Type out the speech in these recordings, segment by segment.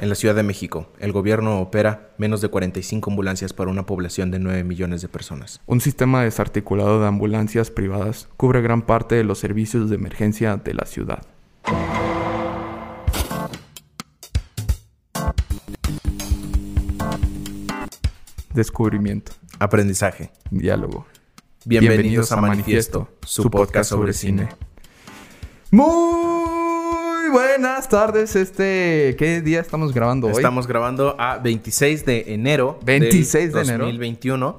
En la Ciudad de México, el gobierno opera menos de 45 ambulancias para una población de 9 millones de personas. Un sistema desarticulado de ambulancias privadas cubre gran parte de los servicios de emergencia de la ciudad. Descubrimiento. Aprendizaje. Diálogo. Bienvenidos, a, Manifiesto, su podcast sobre cine. Muy buenas tardes. Este, ¿qué día estamos grabando hoy? Estamos grabando a 26 de enero. 26 del de enero. 2021.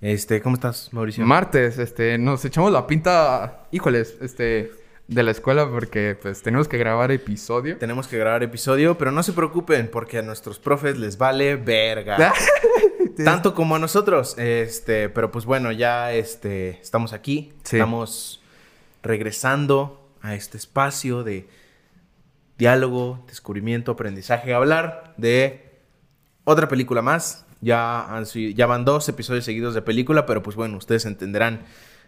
Este, ¿cómo estás, Mauricio? Martes, este, nos echamos la pinta, híjoles, este, de la escuela porque pues tenemos que grabar episodio. Tenemos que grabar episodio, pero no se preocupen porque a nuestros profes les vale verga. Tanto como a nosotros. Este, pero pues bueno, ya este, estamos aquí. Sí. Estamos regresando a este espacio de diálogo, descubrimiento, aprendizaje. Hablar de otra película más. Ya, han ya van dos episodios seguidos de película, pero pues bueno, ustedes entenderán.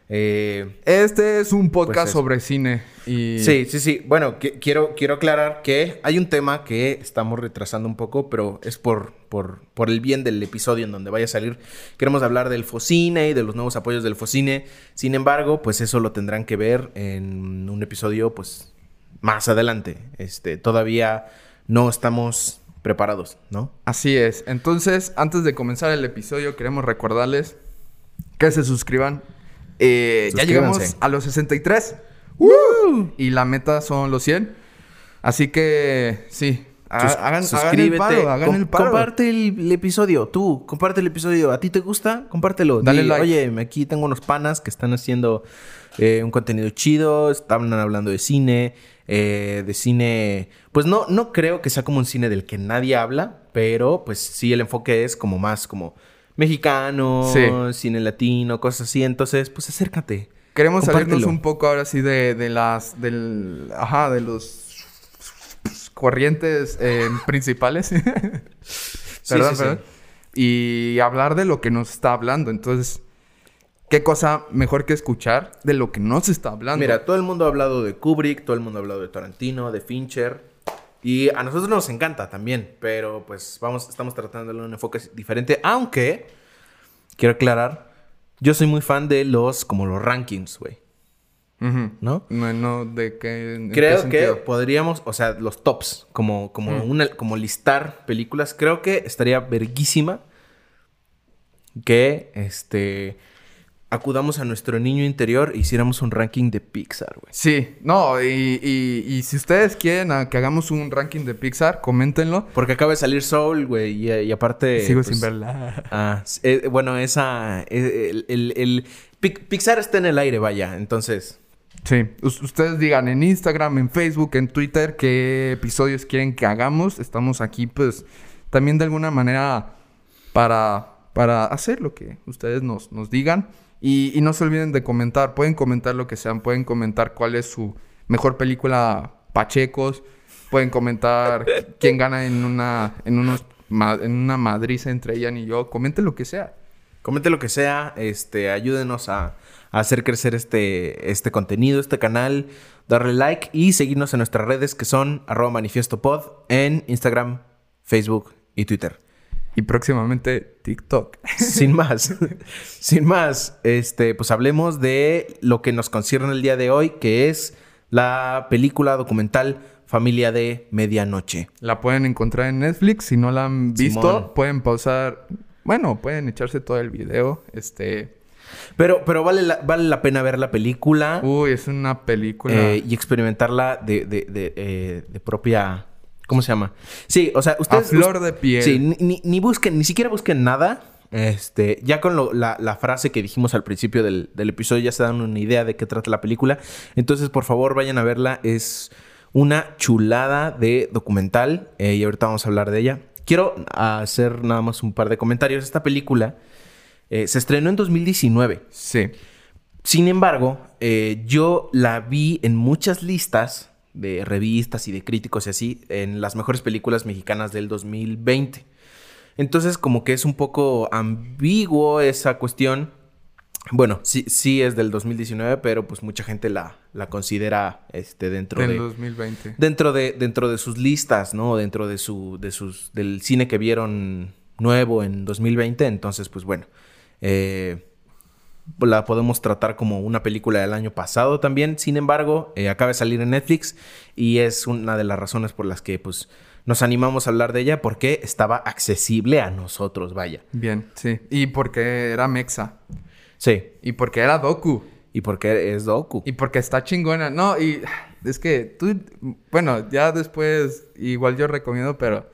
Eh, Este es un podcast Pues eso. sobre cine y Sí, sí, sí. Bueno, qui- quiero, quiero aclarar que hay un tema que estamos retrasando un poco, pero es por, por, por el bien del episodio en donde vaya a salir. Queremos hablar del Focine y de los nuevos apoyos del Focine. Sin embargo, pues eso lo tendrán que ver en un episodio, pues, más adelante. Este, todavía no estamos preparados, ¿no? Así es. Entonces, antes de comenzar el episodio, queremos recordarles que se suscriban. Eh, ya llegamos a los 63. Y la meta son los 100. Así que, sí. hagan, el paro, hagan com- el paro. Comparte el, el episodio, tú, comparte el episodio. ¿A ti te gusta? Compártelo. Dale Di, like. Oye, aquí tengo unos panas que están haciendo eh, un contenido chido, están hablando de cine, eh, de cine... Pues no, no creo que sea como un cine del que nadie habla, pero pues sí el enfoque es como más como mexicano, Sí. cine latino, cosas así. Entonces, pues acércate. Queremos salirnos un poco ahora sí de, de las... Del, ajá, de los corrientes eh, principales. perdón, sí, sí. perdón. Y hablar de lo que nos está hablando. Entonces, ¿qué cosa mejor que escuchar de lo que no se está hablando? Mira, todo el mundo ha hablado de Kubrick, todo el mundo ha hablado de Tarantino, de Fincher. Y a nosotros nos encanta también, pero pues vamos, estamos tratando de darle un enfoque diferente. Aunque, quiero aclarar, yo soy muy fan de los, como los rankings, güey. ¿No? No, no, ¿de qué? en qué Creo que podríamos, o sea, los tops, como, como, una, como listar películas. Creo que estaría verguísima que, este, acudamos a nuestro niño interior e hiciéramos un ranking de Pixar, güey. Sí, no, y, y, y si ustedes quieren a que hagamos un ranking de Pixar, coméntenlo. Porque acaba de salir Soul, güey, y, y aparte... Sigo pues, sin verla. Ah, eh, bueno, esa... eh, El, el- el- Pixar está en el aire, vaya. Entonces, Sí, us- ustedes digan en Instagram, en Facebook, en Twitter qué episodios quieren que hagamos. Estamos aquí, pues, también de alguna manera para, para hacer lo que ustedes nos, nos digan. Y, y no se olviden de comentar. Pueden comentar lo que sean. Pueden comentar cuál es su mejor película Pachecos. Pueden comentar quién gana en una, en unos, en una madriza entre Ian y yo. Comenten lo que sea. comente lo que sea. Este, ayúdenos a, a hacer crecer este, este contenido, este canal. Darle like y seguirnos en nuestras redes que son arroba manifiestopod en Instagram, Facebook y Twitter. Y próximamente TikTok. Sin más, sin más, este, pues hablemos de lo que nos concierne el día de hoy, que es la película documental Familia de Medianoche. La pueden encontrar en Netflix. Si no la han visto, Simón. pueden pausar. Bueno, pueden echarse todo el video. Este. Pero, pero vale, la, vale la pena ver la película Uy, es una película. eh, y experimentarla de, de, de, eh, de propia. ¿Cómo se llama? Sí, o sea, ustedes. A flor de piel. Sí, ni, ni- busquen, ni siquiera busquen nada. Este, ya con lo- la, la frase que dijimos al principio del, del episodio ya se dan una idea de qué trata la película. Entonces, por favor, vayan a verla. Es una chulada de documental eh, y ahorita vamos a hablar de ella. Quiero hacer nada más un par de comentarios. Esta película eh, se estrenó en 2019. Sí. Sin embargo, eh, yo la vi en muchas listas de revistas y de críticos y así, en las mejores películas mexicanas del 2020. Entonces, como que es un poco ambiguo esa cuestión, Bueno, sí, sí es del 2019, pero pues mucha gente la, la considera este dentro Del de 2020. dentro de dentro de sus listas, ¿no? Dentro de su de sus del cine que vieron nuevo en 2020, entonces pues bueno, eh, la podemos tratar como una película del año pasado también. Sin embargo, eh, acaba de salir en Netflix y es una de las razones por las que pues nos animamos a hablar de ella porque estaba accesible a nosotros, vaya. Bien, sí. Y porque era Mexa. Sí, Y porque era Doku. y porque es docu. Y porque está chingona. No, y es que tú, bueno, ya después, igual yo recomiendo, pero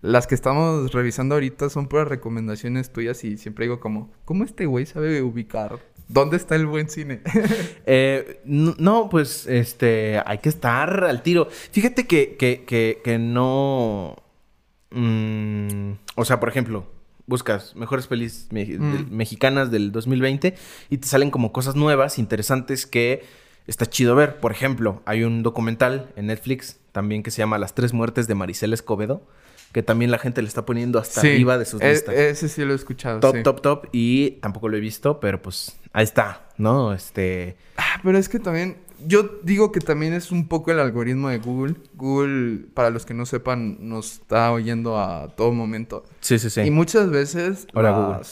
las que estamos revisando ahorita son puras recomendaciones tuyas y siempre digo como, ¿cómo este güey sabe ubicar? ¿Dónde está el buen cine? Eh, no, pues, este, hay que estar al tiro. Fíjate que, que, que, que no... mm, o sea, por ejemplo, buscas mejores pelis me- Mm. mexicanas del 2020 y te salen como cosas nuevas, interesantes que está chido ver. Por ejemplo, hay un documental en Netflix también que se llama Las tres muertes de Maricela Escobedo, que también la gente le está poniendo hasta Sí, arriba de sus e- listas. Ese sí lo he escuchado. top, sí. top, top. Y tampoco lo he visto, pero pues ahí está, ¿no? Este... Ah, pero es que también, yo digo que también es un poco el algoritmo de Google. Google, para los que no sepan, nos está oyendo a todo momento. Sí, sí, sí. Y muchas veces Hola, Google.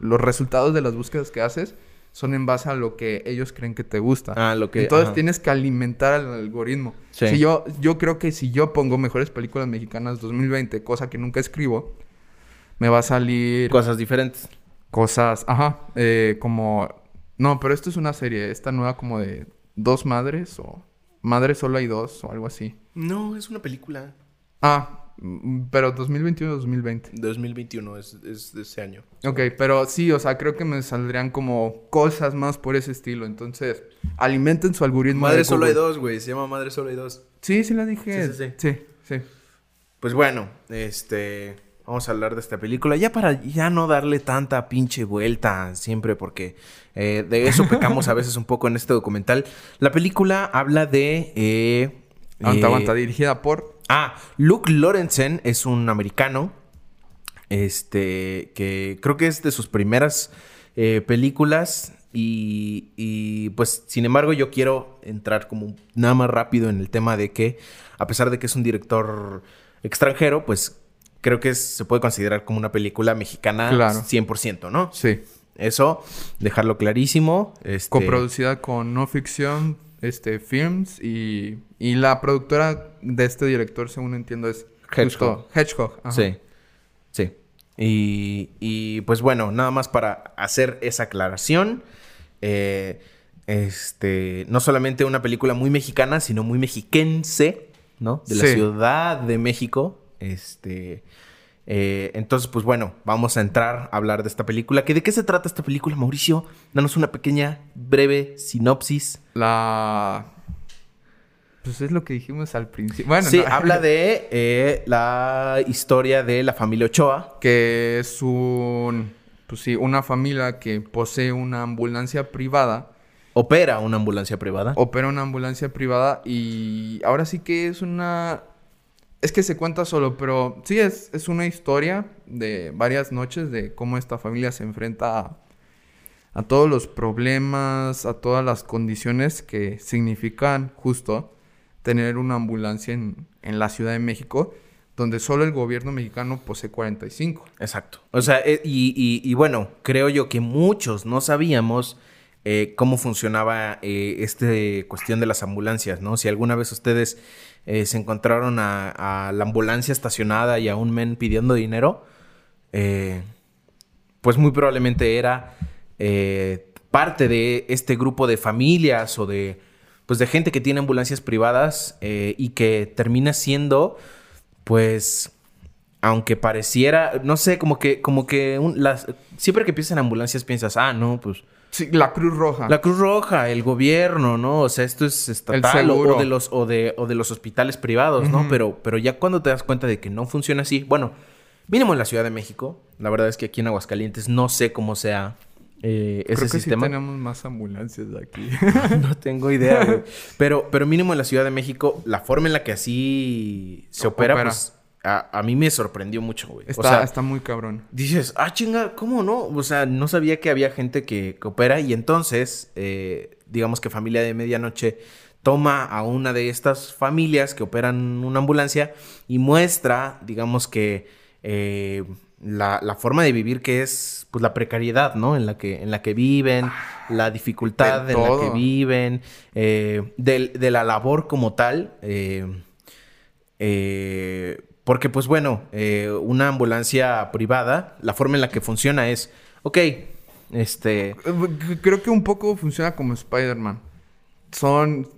los resultados de las búsquedas que haces son en base a lo que ellos creen que te gusta. Ah, lo que... Entonces ajá. tienes que alimentar al algoritmo. Sí. Si yo, yo creo que si yo pongo mejores películas mexicanas 2020, cosa que nunca escribo, me va a salir Cosas diferentes. cosas, ajá, eh, como... No, pero esto es una serie, esta nueva como de dos madres o madres solo hay dos o algo así. No, es una película. Ah, mm, pero 2021-2020. 2021 es, es de ese año. Ok, pero sí, o sea, creo que me saldrían como cosas más por ese estilo. Entonces, alimenten su algoritmo. Madre de solo hay dos, güey. Se llama Madre solo hay dos. Sí, sí la dije. Sí, sí, sí. Sí, Pues bueno, este... Vamos a hablar de esta película. Ya para ya no darle tanta pinche vuelta siempre porque eh, de eso pecamos a veces un poco en este documental. La película habla de... eh, Aguanta, eh, aguanta, dirigida por... Ah, Luke Lorenzen es un americano. Este, que creo que es de sus primeras eh, películas. Y, y, pues, sin embargo, yo quiero entrar como nada más rápido en el tema de que, a pesar de que es un director extranjero, pues creo que es- se puede considerar como una película mexicana Claro. 100%, ¿no? Sí. Eso, dejarlo clarísimo. Este, Coproducida con No Ficción este, Films y, y la productora de este director, según entiendo, es Hedgehog. justo Hedgehog. ajá. Sí, sí. Y, y, pues bueno, nada más para hacer esa aclaración. eh, este, no solamente una película muy mexicana, sino muy mexiquense, ¿no? De la Sí. Ciudad de México. Este. eh, entonces, pues bueno, vamos a entrar a hablar de esta película. ¿Que ¿De qué se trata esta película, Mauricio? Danos una pequeña, breve sinopsis. La... Pues es lo que dijimos al principio. Bueno, sí, no. habla de eh, la historia de la familia Ochoa. que es un... Pues sí, una familia que posee una ambulancia privada. Opera una ambulancia privada. Opera una ambulancia privada y ahora sí que es una... Es que se cuenta solo, pero sí es, es una historia de varias noches de cómo esta familia se enfrenta a, a todos los problemas, a todas las condiciones que significan justo tener una ambulancia en, en la Ciudad de México, donde solo el gobierno mexicano posee 45. Exacto. O sea, eh, y, y- bueno, creo yo que muchos no sabíamos eh, cómo funcionaba eh, esta cuestión de las ambulancias, ¿no? Si alguna vez ustedes eh, se encontraron a, la ambulancia estacionada y a un men pidiendo dinero, pues muy probablemente era parte de este grupo de familias o de, pues de gente que tiene ambulancias privadas eh, y que termina siendo, pues, aunque pareciera, no sé, como que, como que un- las, siempre que piensas en ambulancias piensas, ah, no, pues Sí, la Cruz Roja. la Cruz Roja, el gobierno, ¿no? O sea, esto es estatal o, de los o de, o de los hospitales privados, ¿no? Pero, pero ya cuando te das cuenta de que no funciona así, bueno, mínimo en la Ciudad de México, la verdad es que aquí en Aguascalientes no sé cómo sea eh, ese Creo que sistema. sí tenemos más ambulancias aquí. no tengo idea, güey. Pero, pero mínimo en la Ciudad de México, la forma en la que así se opera, opera. pues a, mí me sorprendió mucho, güey. Está, está muy cabrón. Dices, ah, chinga, ¿cómo no? O sea, no sabía que había gente que, que opera y entonces, eh, digamos que familia de medianoche toma a una de estas familias que operan una ambulancia y muestra, digamos que eh, la, forma de vivir que es pues la precariedad, ¿no? En la que, en la que viven, la dificultad en la que viven, eh, de, la labor como tal. Eh, porque pues bueno, una ambulancia privada, la forma en la que funciona es, ok, este... Creo que un poco funciona como Spider-Man son,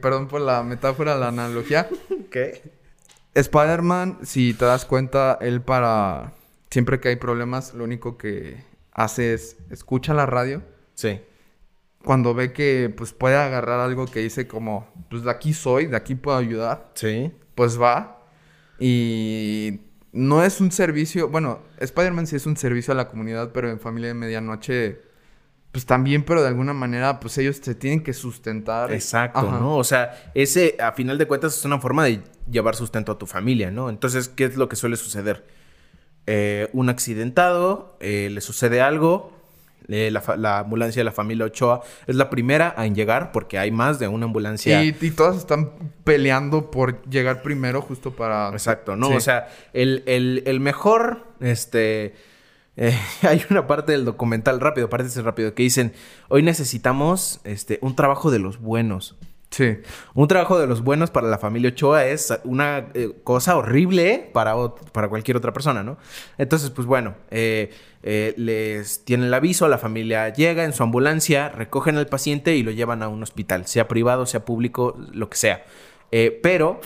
perdón por la metáfora, la analogía. ¿Qué? Spider-Man, si te das cuenta, él para... Siempre que hay problemas, lo único que hace es escucha la radio. Sí. Cuando ve que pues puede agarrar algo que dice como, pues de aquí soy, de aquí puedo ayudar. Sí. Pues va. Y no es un servicio, bueno, Spider-Man sí es un servicio a la comunidad, pero en Familia de Medianoche pues también, pero de alguna manera, pues ellos se tienen que sustentar. Exacto, ¿no? O sea, ese, a final de cuentas, es una forma de llevar sustento a tu familia, ¿no? Entonces, ¿qué es lo que suele suceder? Eh, un accidentado, eh, le sucede algo, eh, la, ambulancia de la familia Ochoa es la primera en llegar porque hay más de una ambulancia. Y, todas están peleando por llegar primero justo para... Exacto, ¿no? O sea, el, el, el mejor, este eh, hay una parte del documental, rápido, parece rápido, que dicen, hoy necesitamos este, un trabajo de los buenos. Sí. Un trabajo de los buenos para la familia Ochoa es una eh, cosa horrible para, para cualquier otra persona, ¿no? Entonces, pues bueno, eh, les tienen el aviso, la familia llega en su ambulancia, recogen al paciente y lo llevan a un hospital, sea privado, sea público, lo que sea. pero,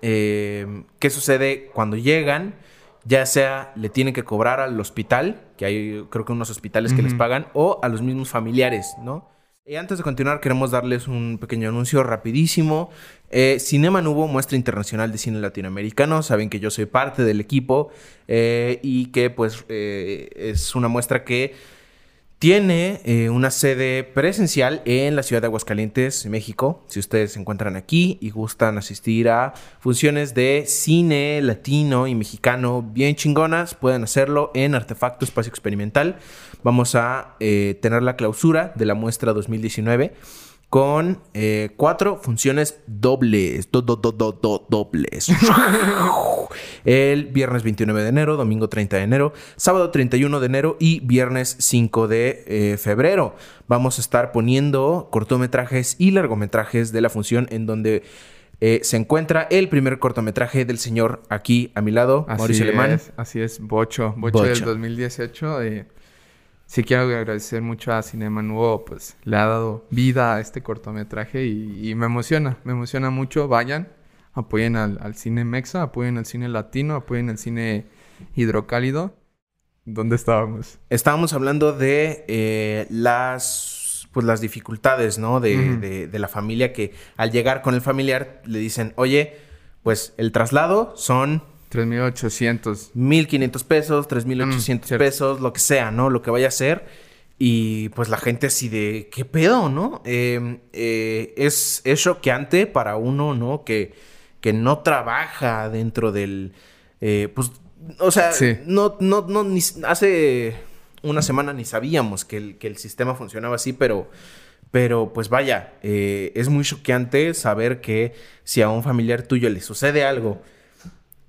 ¿qué sucede cuando llegan? ya sea le tienen que cobrar al hospital, que hay creo que unos hospitales que les pagan, o a los mismos familiares, ¿no? Y antes de continuar, queremos darles un pequeño anuncio rapidísimo. Eh, Cinema Nubo, muestra internacional de cine latinoamericano. Saben que yo soy parte del equipo eh, y que pues eh, es una muestra que tiene eh, una sede presencial en la ciudad de Aguascalientes, México. Si ustedes se encuentran aquí y gustan asistir a funciones de cine latino y mexicano bien chingonas, pueden hacerlo en Artefacto Espacio Experimental. Vamos a eh, tener la clausura de la muestra 2019 con eh, cuatro funciones dobles. dobles. El viernes 29 de enero, domingo 30 de enero, sábado 31 de enero y viernes 5 de eh, febrero. Vamos a estar poniendo cortometrajes y largometrajes de la función en donde eh, se encuentra el primer cortometraje del señor aquí a mi lado, Mauricio Alemán. así es, Bocho, Bocho, del 2018. Sí quiero agradecer mucho a Cinema Nuevo, pues le ha dado vida a este cortometraje y, y me emociona, me emociona mucho. Vayan, apoyen al, cine mexa, apoyen al cine latino, apoyen al cine hidrocálido. ¿Dónde estábamos? Estábamos hablando de eh, las, pues, las dificultades, ¿no? De, la familia que al llegar con el familiar le dicen, oye, pues el traslado son... 3.800. 1.500 pesos, 3.800 mm, pesos, lo que sea, ¿no? Lo que vaya a ser. Y pues la gente así de, ¿qué pedo, no? Em, eh, es, es choqueante para uno, ¿no? Que que no trabaja dentro del... Eh, pues, o sea, no, no, no, ni, hace una semana ni sabíamos que el, que el sistema funcionaba así, pero, pero pues vaya, eh, es muy choqueante saber que si a un familiar tuyo le sucede algo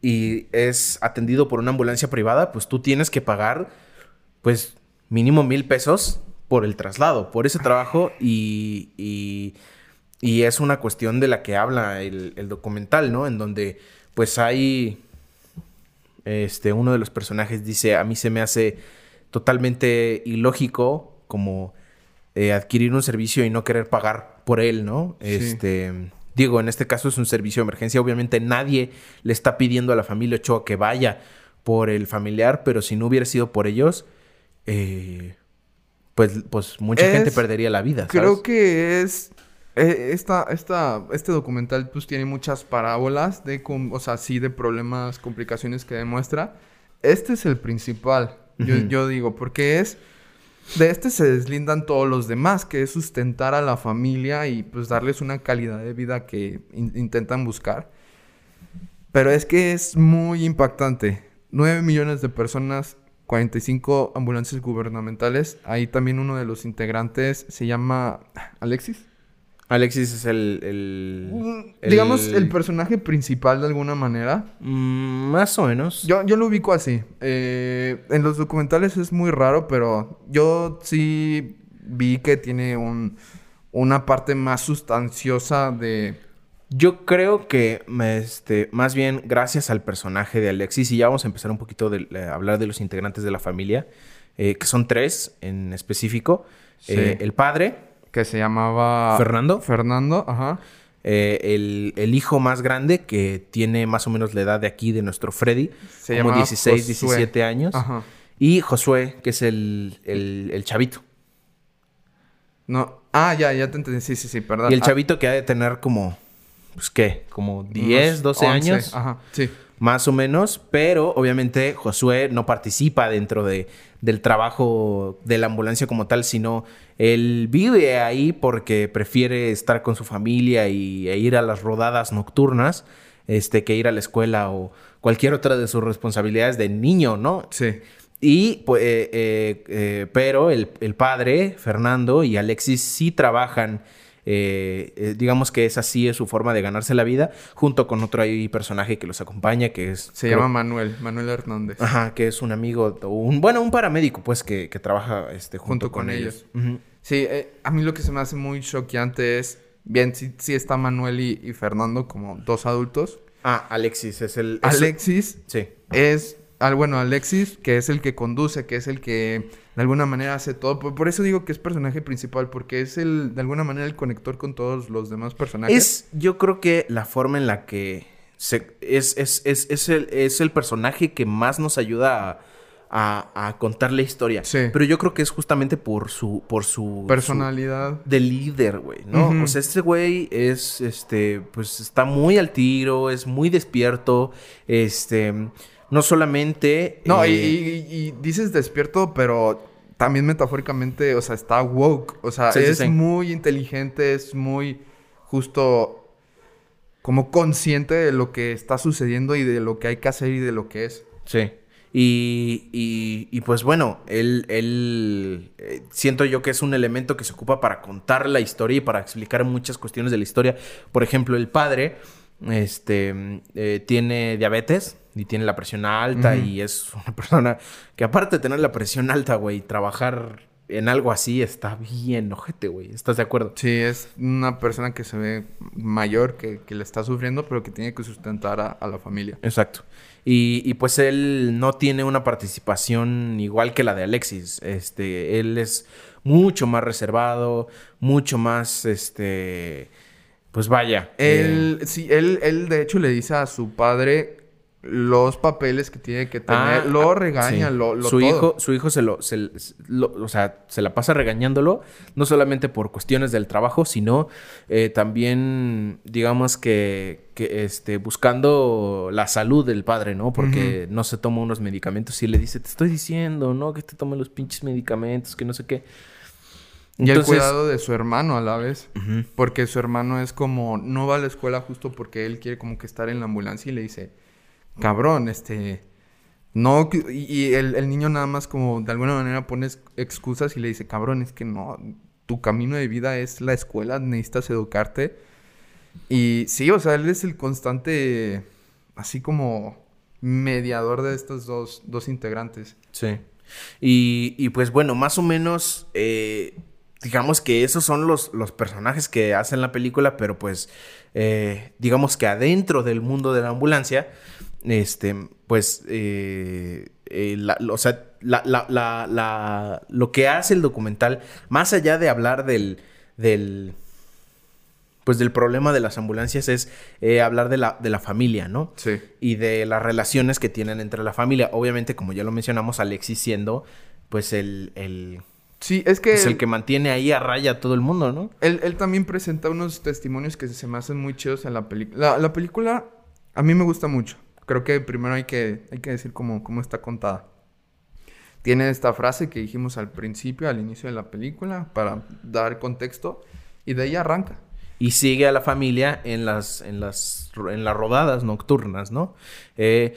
y es atendido por una ambulancia privada, pues tú tienes que pagar, pues, mínimo mil pesos por el traslado, por ese trabajo y y es una cuestión de la que habla el, documental, ¿no? En donde pues hay, este, uno de los personajes dice, a mí se me hace totalmente ilógico como eh, adquirir un servicio y no querer pagar por él, ¿no? Este, digo, en este caso es un servicio de emergencia, obviamente nadie le está pidiendo a la familia Ochoa que vaya por el familiar, pero si no hubiera sido por ellos, eh, pues, pues mucha gente perdería la vida. Creo que es eh, esta, esta, este documental pues tiene muchas parábolas de, o sea, sí de problemas, complicaciones que demuestra. Este es el principal, yo, digo, porque es... De este se deslindan todos los demás, que es sustentar a la familia y pues darles una calidad de vida que intentan buscar. Pero es que es muy impactante. 9 millones de personas, 45 ambulancias gubernamentales. Ahí también uno de los integrantes se llama Alexis. Alexis es el... el- Digamos el personaje principal de alguna manera. Mm, más o menos. Yo, yo lo ubico así. Eh, en los documentales es muy raro, pero yo sí vi que tiene un, una parte más sustanciosa de... Yo creo que este, más bien gracias al personaje de Alexis, y ya vamos a empezar un poquito de, a hablar de los integrantes de la familia, eh, que son tres en específico. Sí. Eh, el padre, que se llamaba... Fernando. Fernando, ajá. eh, el, el hijo más grande, que tiene más o menos la edad de aquí de nuestro Freddy, Se como llamaba 16, Josué. 17 años. Ajá. Y Josué, que es el, el, el chavito. No. Ah, ya, ya te entendí. Sí, sí, sí, perdón. Y el Ah, chavito que ha de tener como, pues qué, como 10, unos 12 11, años. Ajá, sí. Más o menos, pero obviamente Josué no participa dentro de, del trabajo de la ambulancia como tal, sino él vive ahí porque prefiere estar con su familia y, e ir a las rodadas nocturnas este, que ir a la escuela o cualquier otra de sus responsabilidades de niño, ¿no? Sí. Y, pues, eh, eh, eh, pero el, el padre, Fernando y Alexis sí trabajan, eh, eh, digamos que esa sí es su forma de ganarse la vida, junto con otro ahí personaje que los acompaña, que es... Se creo- llama Manuel, Manuel Hernández. Ajá, que es un amigo, un, bueno, un paramédico, pues, que, que trabaja este, junto, Junto con ellos. Sí, eh, a mí lo que se me hace muy choqueante es, bien, sí, sí está Manuel y, y Fernando como dos adultos. Ah, Alexis es el... es- Alexis Sí. es, al bueno, Alexis, que es el que conduce, que es el que de alguna manera hace todo. Por, por eso digo que es personaje principal, porque es el, de alguna manera, el conector con todos los demás personajes. Es, yo creo que la forma en la que se, es, es, es, es, el, es el personaje que más nos ayuda a, a- a contar la historia. Sí. Pero yo creo que es justamente por su, por su Personalidad. su- de líder, güey, ¿no? Ujú. O sea, este güey es, este, pues está muy al tiro, es muy despierto, este, no solamente... No, y, eh, y- y dices despierto, pero también metafóricamente, o sea, está woke. O sea, Sí, sí, es sí. muy inteligente, es muy justo como consciente de lo que está sucediendo y de lo que hay que hacer y de lo que es. Sí. Y, y, y, pues bueno, él, él eh, siento yo que es un elemento que se ocupa para contar la historia y para explicar muchas cuestiones de la historia. Por ejemplo, el padre este, eh, tiene diabetes y tiene la presión alta y es una persona que aparte de tener la presión alta, güey, trabajar en algo así está bien ojete, güey. ¿Estás de acuerdo? Sí, es una persona que se ve mayor, que, que le está sufriendo, pero que tiene que sustentar a, a la familia. Exacto. Y, y, pues él no tiene una participación igual que la de Alexis. Este, él es mucho más reservado, mucho más, este, pues vaya. eh, Él, sí, él, él de hecho le dice a su padre los papeles que tiene que tener. ah, lo regaña, sí. lo, lo su todo. hijo, su hijo se lo, se, lo- o sea, se la pasa regañándolo, no solamente por cuestiones del trabajo, sino eh, también, digamos que, que este, buscando la salud del padre, ¿no? Porque no se toma unos medicamentos y le dice, te estoy diciendo, ¿no? Que te tome los pinches medicamentos, que no sé qué. Y el cuidado de su hermano a la vez. Porque su hermano es como, no va a la escuela justo porque él quiere como que estar en la ambulancia y le dice, cabrón, este, no, que-". y, el, el niño nada más como de alguna manera pone ex- excusas y le dice, cabrón, es que no, tu camino de vida es la escuela, necesitas educarte. Y sí, o sea, él es el constante, así como mediador de estos dos, dos integrantes. Sí. Y, y pues bueno, más o menos, eh, digamos que esos son los, los personajes que hacen la película, pero pues eh, digamos que adentro del mundo de la ambulancia, este, pues, eh, eh, la- o sea, la- la- la- la- lo que hace el documental, más allá de hablar del, del, pues del problema de las ambulancias, es eh, hablar de la, de la familia, ¿no? Sí. y de las relaciones que tienen entre la familia. Obviamente, como ya lo mencionamos, Alexis siendo pues el, el, Sí, es que... pues, el que mantiene ahí a raya a todo el mundo, ¿no? Él, él también presenta unos testimonios que se me hacen muy chidos en la película. La, la película a mí me gusta mucho. Creo que primero hay que, hay que decir cómo, cómo está contada. Tiene esta frase que dijimos al principio, al inicio de la película, para dar contexto, y de ahí arranca. y sigue a la familia en las, en las, en las rodadas nocturnas, ¿no? Eh,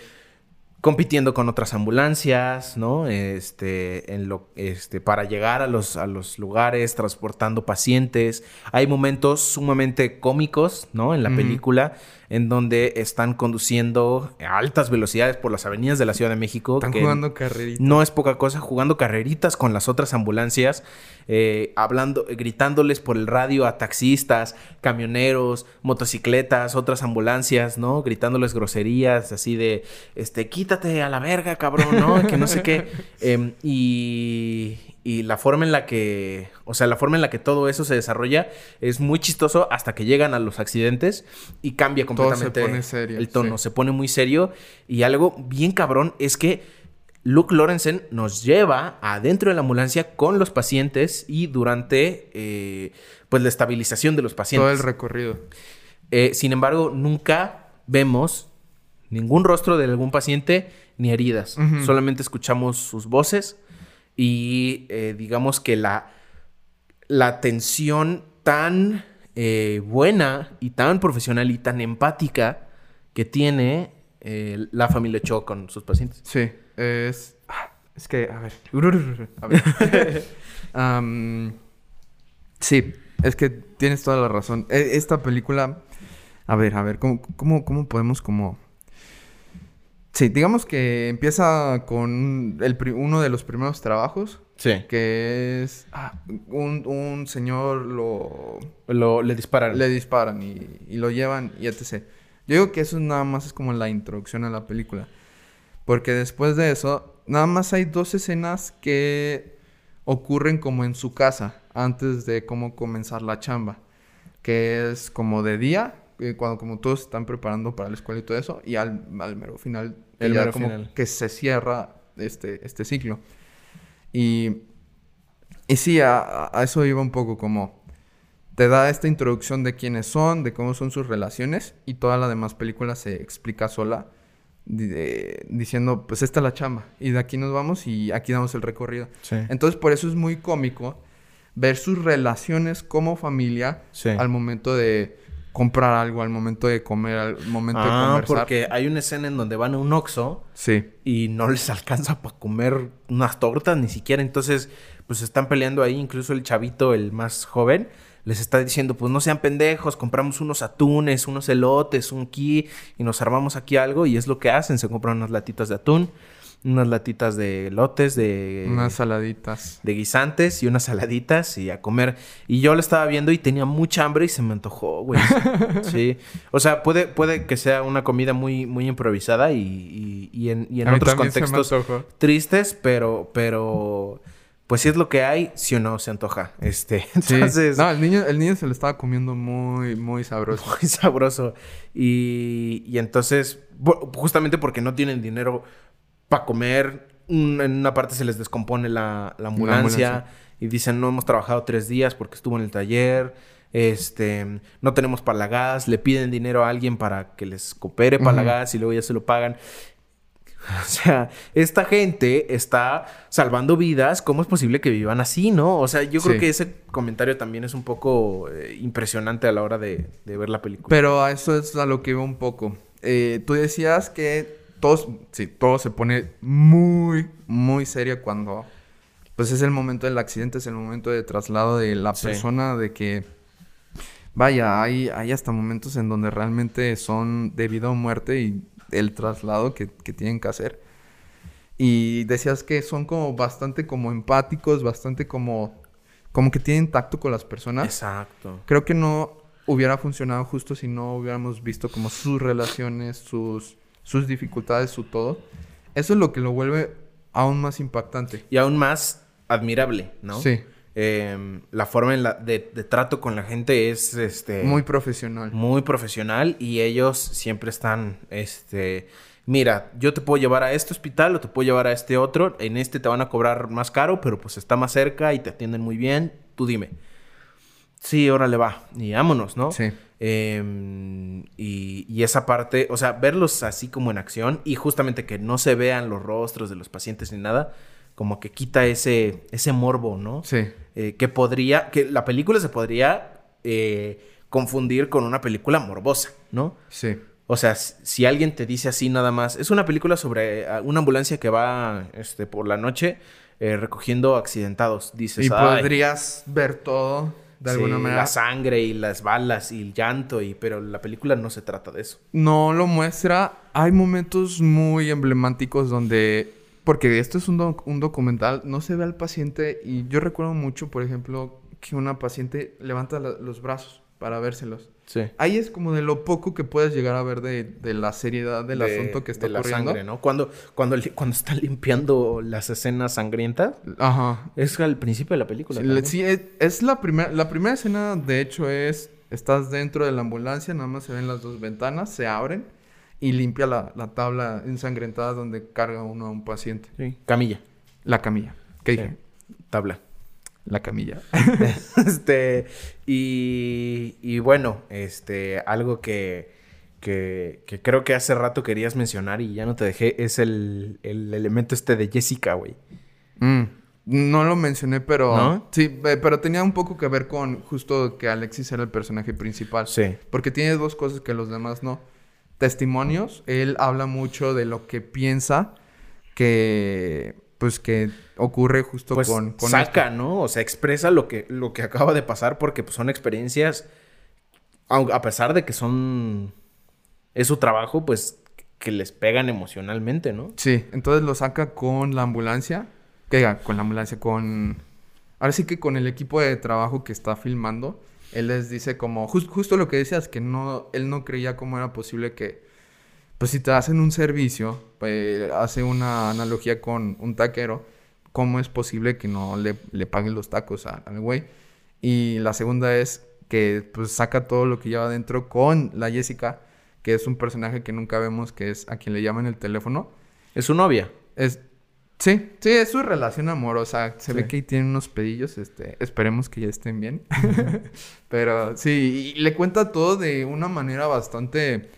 compitiendo con otras ambulancias, ¿no? Este, en lo, este, para llegar a los, a los lugares, transportando pacientes. Hay momentos sumamente cómicos, ¿no? En la película, en donde están conduciendo a altas velocidades por las avenidas de la Ciudad de México. Están jugando carreritas. No es poca cosa, jugando carreritas con las otras ambulancias, eh, hablando, gritándoles por el radio a taxistas, camioneros, motocicletas, otras ambulancias, ¿no? Gritándoles groserías, así de, este, quítate a la verga, cabrón, ¿no? que no sé qué. Em, y, y la forma en la que, o sea, la forma en la que todo eso se desarrolla es muy chistoso hasta que llegan a los accidentes y cambia completamente se pone serio, el tono, sí. se pone muy serio y algo bien cabrón es que Luke Lorenzen nos lleva adentro de la ambulancia con los pacientes y durante eh, pues la estabilización de los pacientes. Todo el recorrido. Eh, sin embargo, nunca vemos ningún rostro de algún paciente ni heridas. Solamente escuchamos sus voces y eh, digamos que la, la atención tan eh, buena y tan profesional y tan empática que tiene eh, la familia Cho con sus pacientes. Sí, es... ah, Es que, a ver. A ver. Sí, es que tienes toda la razón. E- Esta película... A ver, a ver, ¿cómo, cómo, cómo podemos como... Sí, digamos que empieza con el uno de los primeros trabajos, Sí. que es... ah, un, un señor lo... Lo, le disparan. Le disparan y, y lo llevan y etc. Yo digo que eso nada más es como la introducción a la película. Porque después de eso, nada más hay dos escenas que ocurren como en su casa, antes de cómo comenzar la chamba. Que es como de día, eh, cuando como todos se están preparando para la escuela y todo eso, y al, al mero final, que El mero como final. que se cierra este, este ciclo. Y, y sí, a, a eso iba un poco como te da esta introducción de quiénes son, de cómo son sus relaciones y toda la demás película se explica sola de- diciendo, pues esta es la chamba y de aquí nos vamos y aquí damos el recorrido. Sí. Entonces por eso es muy cómico ver sus relaciones como familia Sí. al momento de comprar algo, al momento de comer, al momento de Ah, conversar. porque hay una escena en donde van a un Oxxo Sí. y no les alcanza para comer unas tortas ni siquiera. Entonces, pues están peleando ahí. Incluso el chavito, el más joven, les está diciendo, pues no sean pendejos, compramos unos atunes, unos elotes, un ki y nos armamos aquí algo. Y es lo que hacen, se compran unas latitas de atún, unas latitas de elotes, de... Unas saladitas. de guisantes y unas saladitas y a comer. Y yo lo estaba viendo y tenía mucha hambre y se me antojó, güey. Sí. O sea, puede, puede que sea una comida muy, muy improvisada y, y- y en, y en A mí otros contextos tristes, pero, pero, pues si es lo que hay, si o no se antoja. Este, Sí. entonces, No, el niño, el niño se lo estaba comiendo muy, muy sabroso. muy sabroso. Y, y entonces, justamente porque no tienen dinero para comer, un- en una parte se les descompone la, la ambulancia, ambulancia. y dicen, no hemos trabajado tres días porque estuvo en el taller. Este, no tenemos para la gas, le piden dinero a alguien para que les coopere para la gas y luego ya se lo pagan. O sea, esta gente está salvando vidas. ¿Cómo es posible que vivan así, no? O sea, yo creo Sí. que ese comentario también es un poco eh, impresionante a la hora de, de ver la película. Pero a eso es a lo que iba un poco. Eh, tú decías que todos, sí, todo se pone muy, muy serio cuando, pues es el momento del accidente, es el momento de traslado de la Sí. persona, de que, vaya, hay, hay hasta momentos en donde realmente son de vida o muerte y el traslado que, que tienen que hacer. Y decías que son como bastante como empáticos, bastante como, como que tienen tacto con las personas Exacto. creo que no hubiera funcionado justo si no hubiéramos visto como sus relaciones, sus, sus dificultades, su todo. Eso es lo que lo vuelve aún más impactante. Y aún más admirable, ¿no? Sí. Eh, la forma en la de, de trato con la gente es este Muy profesional. muy profesional y ellos siempre están este mira, yo te puedo llevar a este hospital o te puedo llevar a este otro, en este te van a cobrar más caro, pero pues está más cerca y te atienden muy bien, tú dime. Sí, órale va, y vámonos, ¿no? Sí. Eh, y, y esa parte, o sea, verlos así como en acción y justamente que no se vean los rostros de los pacientes ni nada, como que quita ese, ese morbo, ¿no? Sí. Eh, que podría, que la película se podría eh, confundir con una película morbosa, ¿no? Sí. O sea, si alguien te dice así nada más, es una película sobre ah, una ambulancia que va este, por la noche eh, recogiendo accidentados. Dices, Y "Ay, podrías ver todo de sí, alguna manera. La sangre y las balas y el llanto, y, pero la película no se trata de eso. No lo muestra. Hay momentos muy emblemáticos donde... Porque esto es un, doc- un documental, no se ve al paciente y yo recuerdo mucho, por ejemplo, que una paciente levanta los brazos para vérselos. Sí. Ahí es como de lo poco que puedes llegar a ver de, de la seriedad del De- asunto que está de la ocurriendo. sangre, ¿no? Cuando, cuando, cuando está limpiando las escenas sangrientas, Ajá. es al principio de la película. Sí, también. le- sí, es, es la primera... La primera escena, de hecho, es... Estás dentro de la ambulancia, nada más se ven las dos ventanas, se abren y limpia la, la tabla ensangrentada donde carga uno a un paciente. Sí. Camilla. La camilla. ¿Qué dije? Tabla. La camilla. este, y, y bueno, este, algo que, que, que creo que hace rato querías mencionar y ya no te dejé, es el, el elemento este de Jessica, güey. Mm, No lo mencioné, pero... ¿No? Sí, eh, pero tenía un poco que ver con justo que Alexis era el personaje principal. Sí. Porque tiene dos cosas que los demás no. Testimonios. Él habla mucho de lo que piensa que... Pues que ocurre justo Pues con... con saca, ¿no? O sea, expresa lo que, lo que acaba de pasar porque pues, son experiencias, a pesar de que son, es su trabajo, pues que les pegan emocionalmente, ¿no? Sí, entonces lo saca con la ambulancia. Que diga, con la ambulancia, con... Ahora sí que con el equipo de trabajo que está filmando, él les dice como... jus- justo lo que decías, que no... Él no creía cómo era posible que... Pues si te hacen un servicio, pues, hace una analogía con un taquero, ¿cómo es posible que no le, le paguen los tacos a- al güey? Y la segunda es que pues saca todo lo que lleva adentro con la Jessica, que es un personaje que nunca vemos, que es a quien le llaman el teléfono. Es su novia. Es... Sí, sí, es su relación amorosa. Se ve que tiene unos pedillos, este... Esperemos que ya estén bien. Pero sí, y le cuenta todo de una manera bastante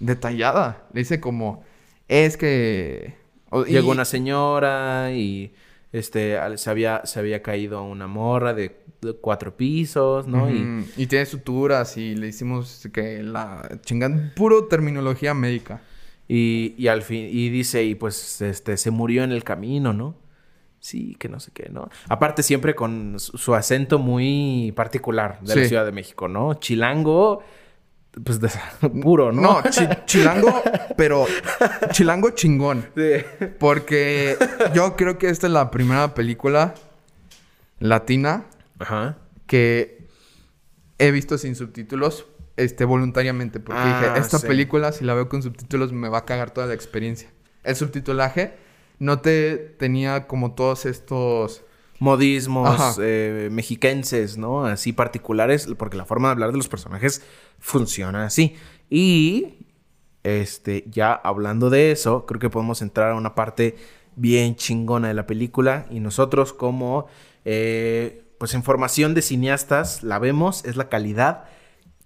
detallada. Le dice como... Es que... o- y- Llegó una señora y este se había, se había caído una morra de, de cuatro pisos, ¿no? Y tiene suturas y le hicimos que la chingan... Puro terminología médica. Y, y al fin, y dice, y pues este se murió en el camino, ¿no? Sí, que no sé qué, ¿no? Aparte, siempre con su, su acento muy particular de la. Ciudad de México, ¿no? Chilango, pues de- puro, ¿no? No, chi- chilango, pero chilango chingón. Sí. Porque yo creo que esta es la primera película latina Ajá. que he visto sin subtítulos este, voluntariamente. Porque Ah, dije, esta sí. película, si la veo con subtítulos, me va a cagar toda la experiencia. El subtitulaje no te tenía como todos estos... Modismos eh, mexiquenses, ¿no? Así particulares, porque la forma de hablar de los personajes funciona así. Y, este, ya hablando de eso, creo que podemos entrar a una parte bien chingona de la película. Y nosotros como, eh, pues en formación de cineastas, la vemos, es la calidad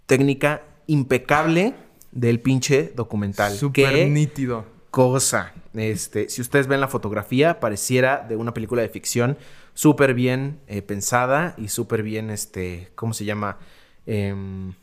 técnica impecable del pinche documental. Súper que nítido. cosa. Este, si ustedes ven la fotografía, pareciera de una película de ficción súper bien eh, pensada y súper bien, este, ¿cómo se llama? Em,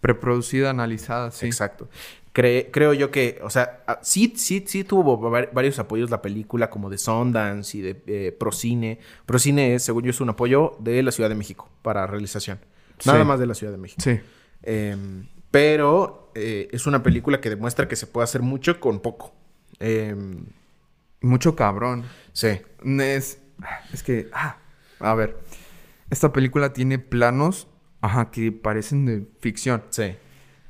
Preproducida, analizada, sí. Exacto. Cre- creo yo que, o sea, ah, sí, sí, sí tuvo var- varios apoyos la película, como de Sundance y de eh, Procine. Procine, es, según yo, es un apoyo de la Ciudad de México para realización. Nada Sí. más de la Ciudad de México. Sí. Em, pero eh, es una película que demuestra que se puede hacer mucho con poco. Em, Mucho cabrón. sí. Es, es que, ah, a ver, esta película tiene planos, ajá, que parecen de ficción. Sí.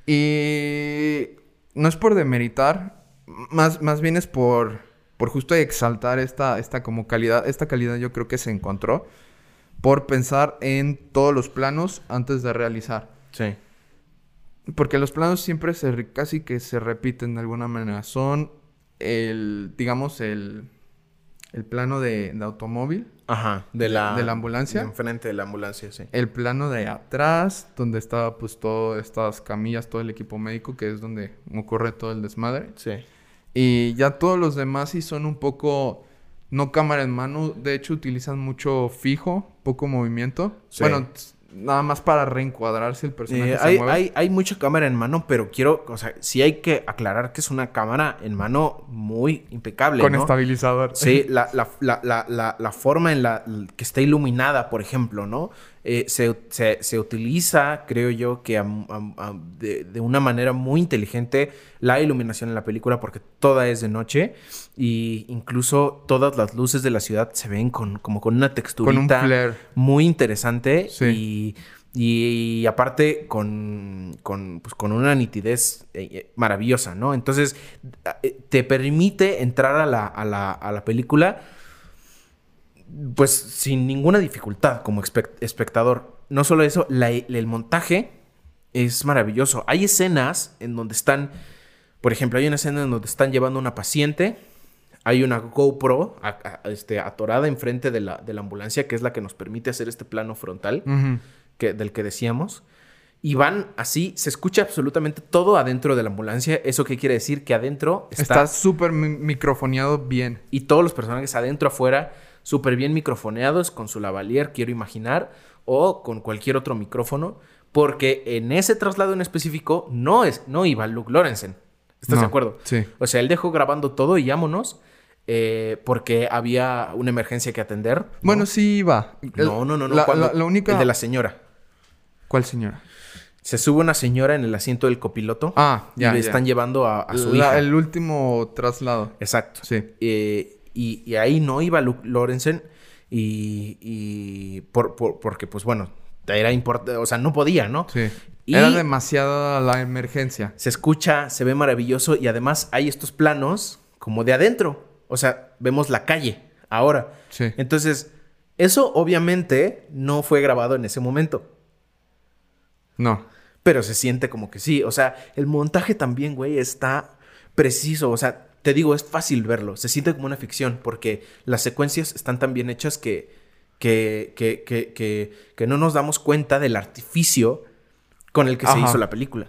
Y no es por demeritar, más, más bien es por, por justo exaltar esta, esta como calidad. Esta calidad yo creo que se encontró por pensar en todos los planos antes de realizar. Sí. Porque los planos siempre se casi que se repiten de alguna manera. Son el, digamos, el, el plano de, de automóvil, Ajá. De la... ¿De la ambulancia? de enfrente de la ambulancia, sí. el plano de atrás, donde estaba pues todas estas camillas, todo el equipo médico, que es donde ocurre todo el desmadre. Sí. Y ya todos los demás sí son un poco, no cámara en mano, de hecho utilizan mucho fijo, poco movimiento. Sí. Bueno, nada más para reencuadrarse el personaje. Eh, se hay, mueve. hay, hay mucha cámara en mano, pero quiero, o sea, sí hay que aclarar que es una cámara en mano muy impecable. Con ¿no? estabilizador. Sí, la, la, la, la, la forma en la que está iluminada, por ejemplo, ¿no? Eh, se, se, se utiliza, creo yo, que am- am- de, de una manera muy inteligente la iluminación en la película porque toda es de noche y incluso todas las luces de la ciudad se ven con, como con una Con un texturita muy interesante Sí. y, y aparte con, con, pues, con una nitidez eh, eh, maravillosa, ¿no? Entonces te permite entrar a la, a la, a la película pues sin ninguna dificultad como espect- espectador. No solo eso, la- el montaje es maravilloso. Hay escenas en donde están, por ejemplo, hay una escena en donde están llevando una paciente, hay una GoPro a- a- este, atorada enfrente de la, de la ambulancia, que es la que nos permite hacer este plano frontal que, del que decíamos. Y van así, se escucha absolutamente todo adentro de la ambulancia. ¿Eso qué quiere decir? Que adentro está, Está súper mi- microfoneado bien. y todos los personajes adentro, afuera, súper bien microfoneados, con su lavalier, quiero imaginar, o con cualquier otro micrófono, porque en ese traslado en específico no, es, no iba Luke Lorenzen. ¿Estás No, de acuerdo? sí. O sea, él dejó grabando todo y vámonos, eh, porque había una emergencia que atender. ¿no? Bueno, sí iba. no, no, no, no. La, la- la única... El de la señora. ¿Cuál señora? Se sube una señora en el asiento del copiloto. Ah, ya, y le ya. están llevando a, a su La- hija. El último traslado. Exacto. Sí. Eh, y, y ahí no iba Luke Lorenzen. Y, y por, por- porque, pues bueno, era importante. O sea, no podía, ¿no? Sí. Y- Era demasiada la emergencia. Se escucha, se ve maravilloso. Y además hay estos planos como de adentro. O sea, vemos la calle ahora. Sí. Entonces, eso obviamente no fue grabado en ese momento. No. Pero se siente como que sí. O sea, el montaje también, güey, está preciso. O sea, te digo, es fácil verlo. Se siente como una ficción porque las secuencias están tan bien hechas que, que, que, que, que, no nos damos cuenta del artificio con el que se hizo la película.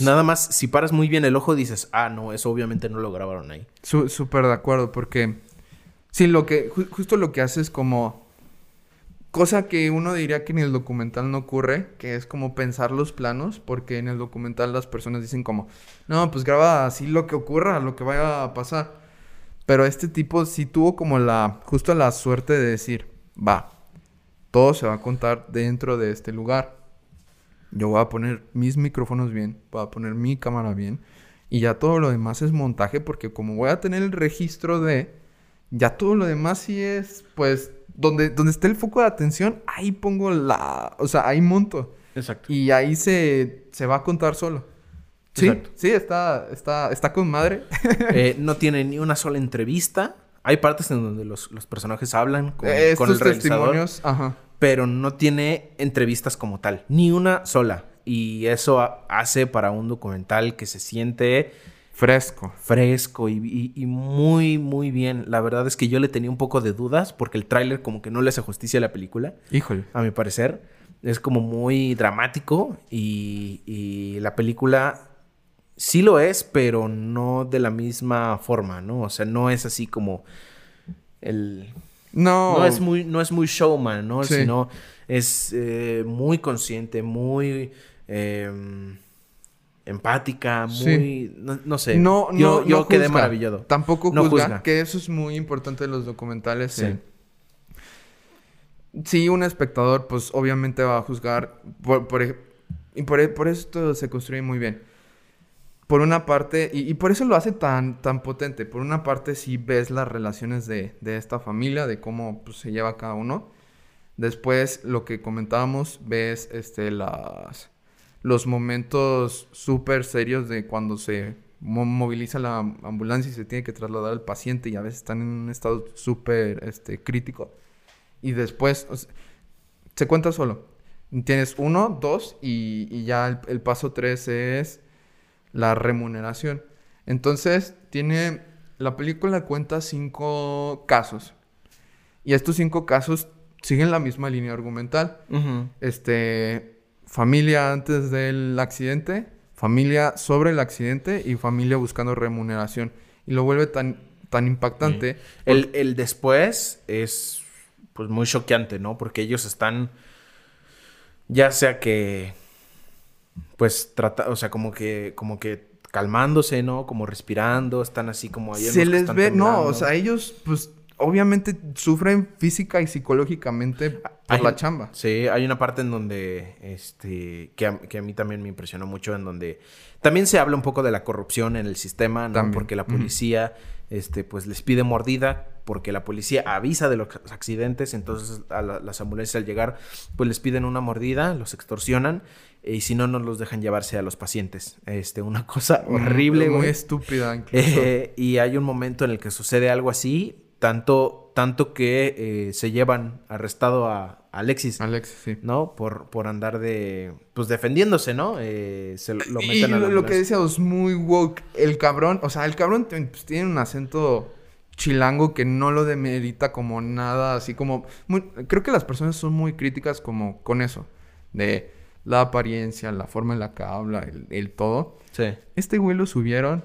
Nada más, si paras muy bien el ojo, dices, ah, no, eso obviamente no lo grabaron ahí. Súper de acuerdo, porque sí, lo que, ju- justo lo que hace es como cosa que uno diría que en el documental no ocurre, que es como pensar los planos, porque en el documental las personas dicen como, no, pues graba así lo que ocurra, lo que vaya a pasar. Pero este tipo sí tuvo como la, justo la suerte de decir, va, todo se va a contar dentro de este lugar. Yo voy a poner mis micrófonos bien, voy a poner mi cámara bien. Y ya todo lo demás es montaje porque como voy a tener el registro de, ya todo lo demás sí es, pues, donde, donde esté el foco de atención, ahí pongo la, o sea, ahí monto. Exacto. Y ahí se, se va a contar solo. Sí, Exacto. sí, está, está, está con madre. Eh, no tiene ni una sola entrevista. Hay partes en donde los, los personajes hablan con, con el testimonios, ajá. pero no tiene entrevistas como tal, ni una sola. Y eso ha- hace para un documental que se siente Fresco. fresco y, y- y muy, muy bien. La verdad es que yo le tenía un poco de dudas porque el tráiler como que no le hace justicia a la película, Híjole. a mi parecer. Es como muy dramático y, y la película sí lo es, pero no de la misma forma, ¿no? O sea, no es así como el... No. No es muy, no es muy showman, ¿no? Sí. Sino es eh, muy consciente, muy eh, empática, muy... Sí. No, no sé. No, yo no, yo no quedé juzga. maravillado. Tampoco juzga, juzga. que eso es muy importante de los documentales. Sí. eh. Sí, un espectador, pues obviamente va a juzgar. Por, por, y por, por esto se construye muy bien. Por una parte, y, y por eso lo hace tan, tan potente. Por una parte, sí ves las relaciones de, de esta familia, de cómo pues, se lleva cada uno. Después, lo que comentábamos, ves este, las, los momentos súper serios de cuando se mo- moviliza la ambulancia y se tiene que trasladar al paciente y a veces están en un estado súper este, crítico. Y después, o sea, se cuenta solo. Tienes uno, dos y, y ya el, el paso tres es la remuneración. Entonces, tiene, la película cuenta cinco casos. Y estos cinco casos siguen la misma línea argumental. Este, familia antes del accidente, familia sobre el accidente y familia buscando remuneración. Y lo vuelve tan, tan impactante. El, el después es pues muy choqueante, ¿no? Porque ellos están ya sea que, pues, trata, o sea, como que, como que calmándose, ¿no? Como respirando, están así como ahí. Se les ve, no, o sea, ellos, pues, obviamente sufren física y psicológicamente por la chamba. Sí, hay una parte en donde, este, que a, que a, mí también me impresionó mucho, en donde también se habla un poco de la corrupción en el sistema, ¿no? Porque la policía, este, pues les pide mordida, porque la policía avisa de los accidentes, entonces a las ambulancias al llegar, pues les piden una mordida, los extorsionan, y si no, no los dejan llevarse a los pacientes. Este, una cosa horrible, Muy, estúpida, incluso. Eh, y hay un momento en el que sucede algo así, tanto, tanto que eh, se llevan arrestado a Alexis. Alexis, sí. ¿No? Por, por andar de. Pues defendiéndose, ¿no? Eh, se lo, meten y a lo, lo que decíamos, muy woke. El cabrón, o sea, el cabrón pues, tiene un acento chilango que no lo demerita como nada, así como. creo que las personas son muy críticas como con eso. De la apariencia, la forma en la que habla, el, el todo. Sí. Este güey lo subieron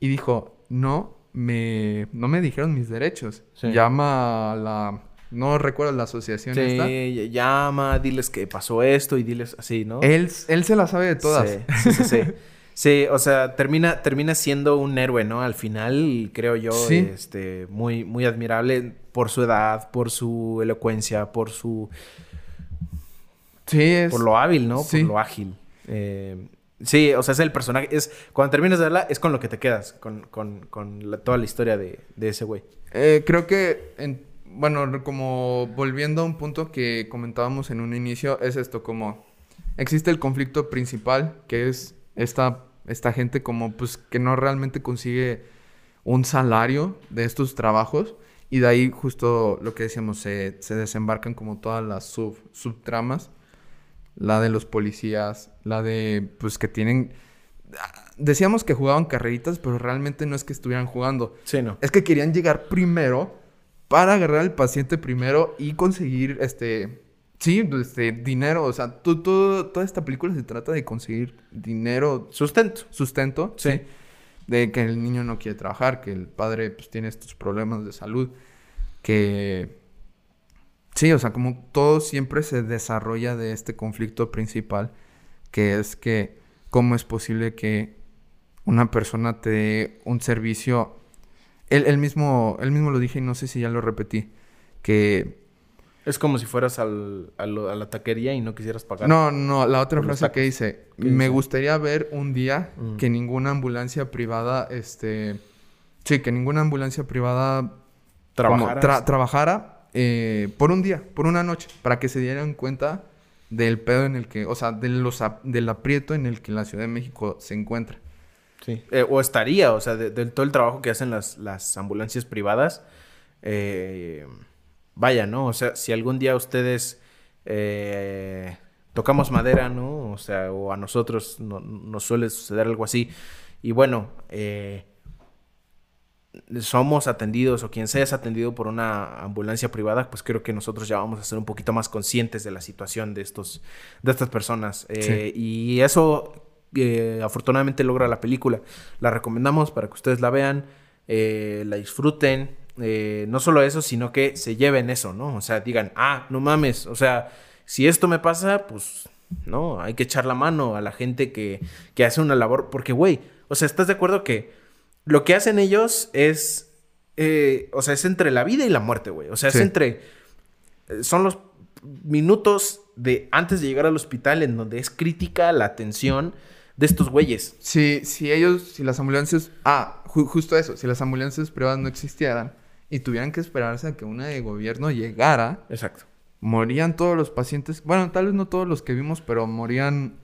y dijo: No, me, no me dijeron mis derechos. Llama a la... No recuerdo la asociación sí, llama, diles que pasó esto y diles así, ¿no? Él, él se la sabe de todas. Sí, sí, sí. sí. o sea, termina, termina siendo un héroe, ¿no? Al final, creo yo, este, muy, muy admirable por su edad, por su elocuencia, por su... Sí, es... Por lo hábil, ¿no? Por lo ágil. Eh, Sí, o sea, es el personaje. Es, cuando terminas de verla, es con lo que te quedas, con, con, con toda la historia de, de ese güey. Eh, creo que, en, bueno, como volviendo a un punto que comentábamos en un inicio, es esto, como existe el conflicto principal, que es esta, esta gente como, pues, que no realmente consigue un salario de estos trabajos. Y de ahí justo lo que decíamos, se, se desembarcan como todas las sub, subtramas la de los policías, la de, pues que tienen... Decíamos que jugaban carreritas, pero realmente no es que estuvieran jugando. Sí, no. Es que querían llegar primero para agarrar al paciente primero y conseguir, este... Sí, este, dinero. O sea, toda esta película se trata de conseguir dinero. Sustento. Sustento, sí. De que el niño no quiere trabajar, que el padre pues tiene estos problemas de salud, que Sí, o sea, como todo siempre se desarrolla de este conflicto principal, que es que cómo es posible que una persona te dé un servicio. Él, mismo, él mismo lo dije y no sé si ya lo repetí, que... Es como si fueras al, a, la taquería y no quisieras pagar. No, no, la otra frase que dice, me gustaría ver un día mm. que ninguna ambulancia privada, este... Sí, que ninguna ambulancia privada trabajara eh, por un día, por una noche, para que se dieran cuenta del pedo en el que, o sea, de los, del aprieto en el que la Ciudad de México se encuentra. Sí. Eh, o estaría, o sea, de, todo el trabajo que hacen las, las ambulancias privadas. Eh, vaya, ¿no? O sea, si algún día ustedes tocamos madera, ¿no? O sea, o a nosotros nos suele suceder algo así. Y bueno, eh, somos atendidos o quien sea es atendido por una ambulancia privada, pues creo que nosotros ya vamos a ser un poquito más conscientes de la situación de estos, de estas personas. Eh, y eso eh, afortunadamente logra la película. La recomendamos para que ustedes la vean, eh, la disfruten. no solo eso, sino que se lleven eso, ¿no? O sea, digan, ah, no mames, o sea, si esto me pasa, pues no, hay que echar la mano a la gente que, que hace una labor, porque, güey, o sea, ¿estás de acuerdo que lo que hacen ellos es, eh, o sea, es entre la vida y la muerte, güey. O sea, es entre, eh, son los minutos de antes de llegar al hospital en donde es crítica la atención de estos güeyes. Si, si ellos, si las ambulancias, ah, justo eso, si las ambulancias privadas no existieran y tuvieran que esperarse a que una de gobierno llegara. Exacto. Morían todos los pacientes, bueno, tal vez no todos los que vimos, pero morían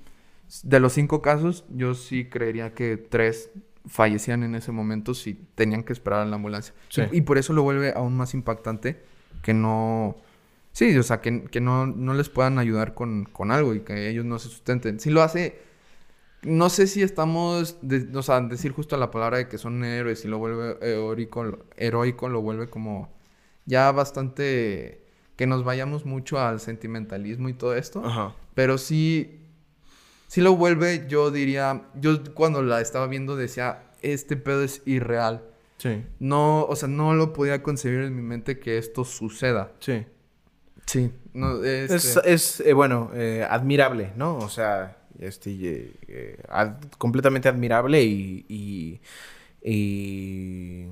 de los cinco casos, yo sí creería que tres fallecían en ese momento si tenían que esperar a la ambulancia. Y, por eso lo vuelve aún más impactante que no... Sí, o sea, que, no, no, les puedan ayudar con, con, algo y que ellos no se sustenten. Si lo hace... No sé si estamos... o sea, decir justo la palabra de que son héroes y lo vuelve heroico, heroico lo vuelve como ya bastante... Que nos vayamos mucho al sentimentalismo y todo esto. Ajá. Pero sí si lo vuelve, yo diría, yo cuando la estaba viendo decía, este pedo es irreal. Sí. No, o sea, no lo podía concebir en mi mente que esto suceda. Sí. Sí, no, este... Es, es eh, bueno, eh, admirable, ¿no? O sea, este, eh, ad- completamente admirable y, y, y-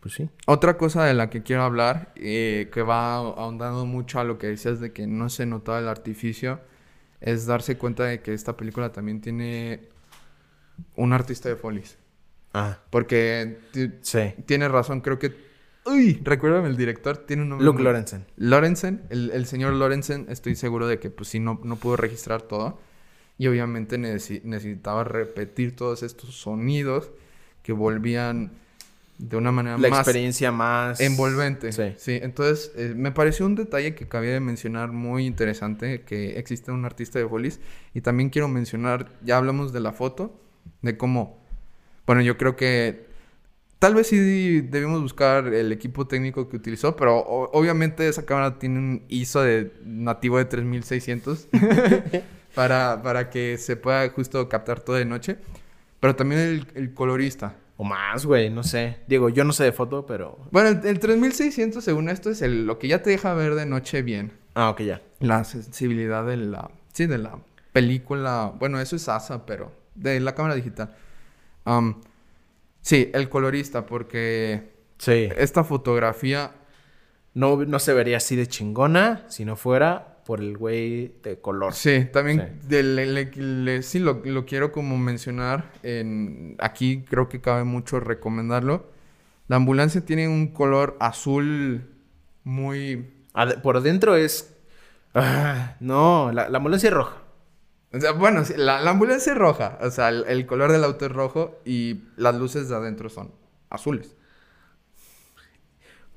Pues sí. Otra cosa de la que quiero hablar, eh, que va ahondando mucho a lo que decías de que no se notaba el artificio, es darse cuenta de que esta película también tiene un artista de folies. Ah, Porque sí. tiene razón, creo que... Uy, recuérdame el director, tiene un nombre... Luke Lorenzen. Lorenzen, el, el señor Lorenzen, estoy seguro de que pues sí no, no pudo registrar todo. Y obviamente necesi- necesitaba repetir todos estos sonidos que volvían de una manera La más experiencia más... envolvente. Sí. Sí, entonces eh, me pareció un detalle que cabía de mencionar muy interesante, que existe un artista de folies. Y también quiero mencionar, ya hablamos de la foto, de cómo, bueno, yo creo que tal vez sí debimos buscar el equipo técnico que utilizó, pero obviamente esa cámara tiene un ISO de nativo de 3600 para, para que se pueda justo captar todo de noche. Pero también el, el colorista. O más, güey, no sé. Digo, yo no sé de foto, pero... Bueno, el, el 3600 según esto es el, lo que ya te deja ver de noche bien. Ah, ok, ya. La sensibilidad de la... Sí, de la película. Bueno, eso es ASA, pero de la cámara digital. Sí, el colorista, porque Sí. esta fotografía... No, no se vería así de chingona si no fuera por el güey de color. Sí, también Sí. de- le- le- le- sí lo, lo quiero como mencionar. En, aquí creo que cabe mucho recomendarlo. La ambulancia tiene un color azul muy... Ad- por dentro es... Ah, no, la, la ambulancia es roja. O sea, bueno, sí, la, la ambulancia es roja. O sea, el, el color del auto es rojo y las luces de adentro son azules.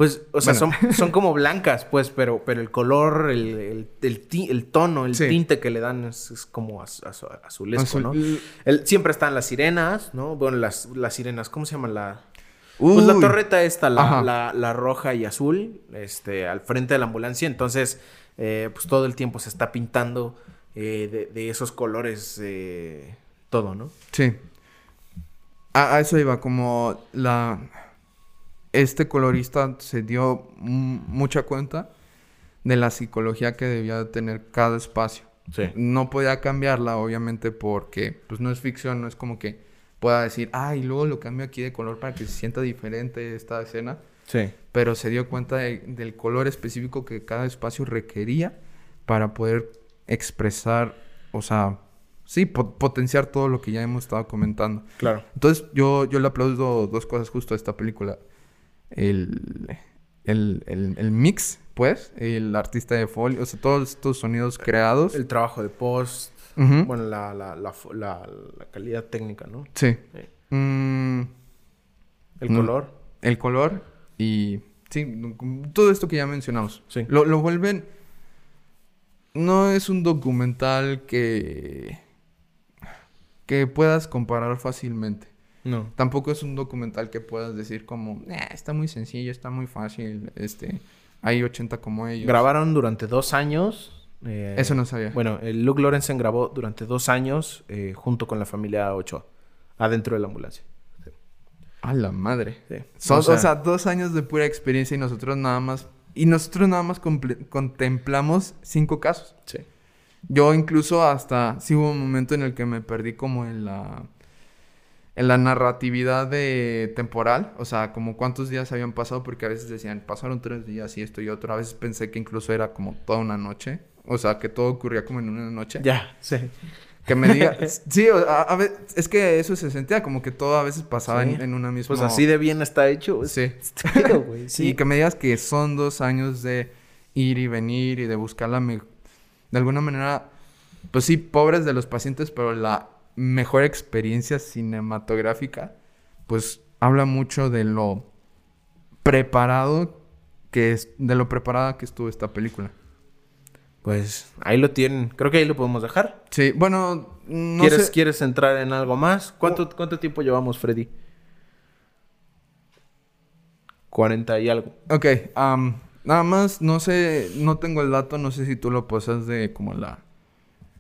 Pues, o sea, Bueno. son, son como blancas, pues, pero, pero el color, el, el, el ti- el tono, el Sí. tinte que le dan es, es como az- az- azulesco, Azul- ¿no? El- siempre están las sirenas, ¿no? Bueno, las, las sirenas, ¿cómo se llama la...? Pues la torreta esta, la, la, la roja y azul, este, al frente de la ambulancia. Entonces, eh, pues todo el tiempo se está pintando eh, de, de esos colores eh, todo, ¿no? Sí. A, a eso iba, como la... Este colorista se dio mucha cuenta de la psicología que debía tener cada espacio. Sí. No podía cambiarla, obviamente, porque pues no es ficción, no es como que pueda decir, ah, y luego lo cambio aquí de color para que se sienta diferente esta escena. Sí. Pero se dio cuenta de- del color específico que cada espacio requería para poder expresar, o sea, sí, po- potenciar todo lo que ya hemos estado comentando. Claro. Entonces, yo, yo le aplaudo dos cosas justo a esta película. El, el, el, el mix, pues, el artista de folio, o sea, todos estos sonidos creados. El trabajo de post, bueno, la, la, la, fo- la- la calidad técnica, ¿no? Sí. Sí. Mm, El No. color. el color y... Sí, todo esto que ya mencionamos. Sí. Lo, lo vuelven... No es un documental que... Que puedas comparar fácilmente. No. Tampoco es un documental que puedas decir como... "Eh, está muy sencillo, está muy fácil. Este... Hay 80 como ellos. Grabaron durante dos años. eh, Eso no sabía. Bueno, el Luke Lorenzen grabó durante dos años eh, junto con la familia Ochoa, adentro de la ambulancia. A la madre. Sí. Son, O o, sea- dos años de pura experiencia y nosotros nada más... Y nosotros nada más contemplamos cinco casos. Sí. Yo incluso hasta... Sí hubo un momento en el que me perdí como en la... En la narratividad de temporal. O sea, como cuántos días habían pasado. Porque a veces decían, pasaron tres días y esto y otro. A veces pensé que incluso era como toda una noche. O sea, que todo ocurría como en una noche. Ya, sí. Que me diga... sí, o- a, a ve- es que eso se sentía como que todo a veces pasaba Sí. en, en una misma... Pues así de bien está hecho. es- Sí. Pedo, güey. Sí. Y que me digas que son dos años de ir y venir y de buscar la me- de alguna manera, pues sí, pobres de los pacientes, pero la mejor experiencia cinematográfica, pues habla mucho de lo preparado que es, de lo preparada que estuvo esta película. Pues ahí lo tienen. Creo que ahí lo podemos dejar. Sí, bueno, no ¿Quieres, sé. ¿Quieres entrar en algo más? ¿Cuánto, ¿Cuánto tiempo llevamos, Freddy? 40 y algo. Ok, nada más, no sé, no tengo el dato, no sé si tú lo posas de como la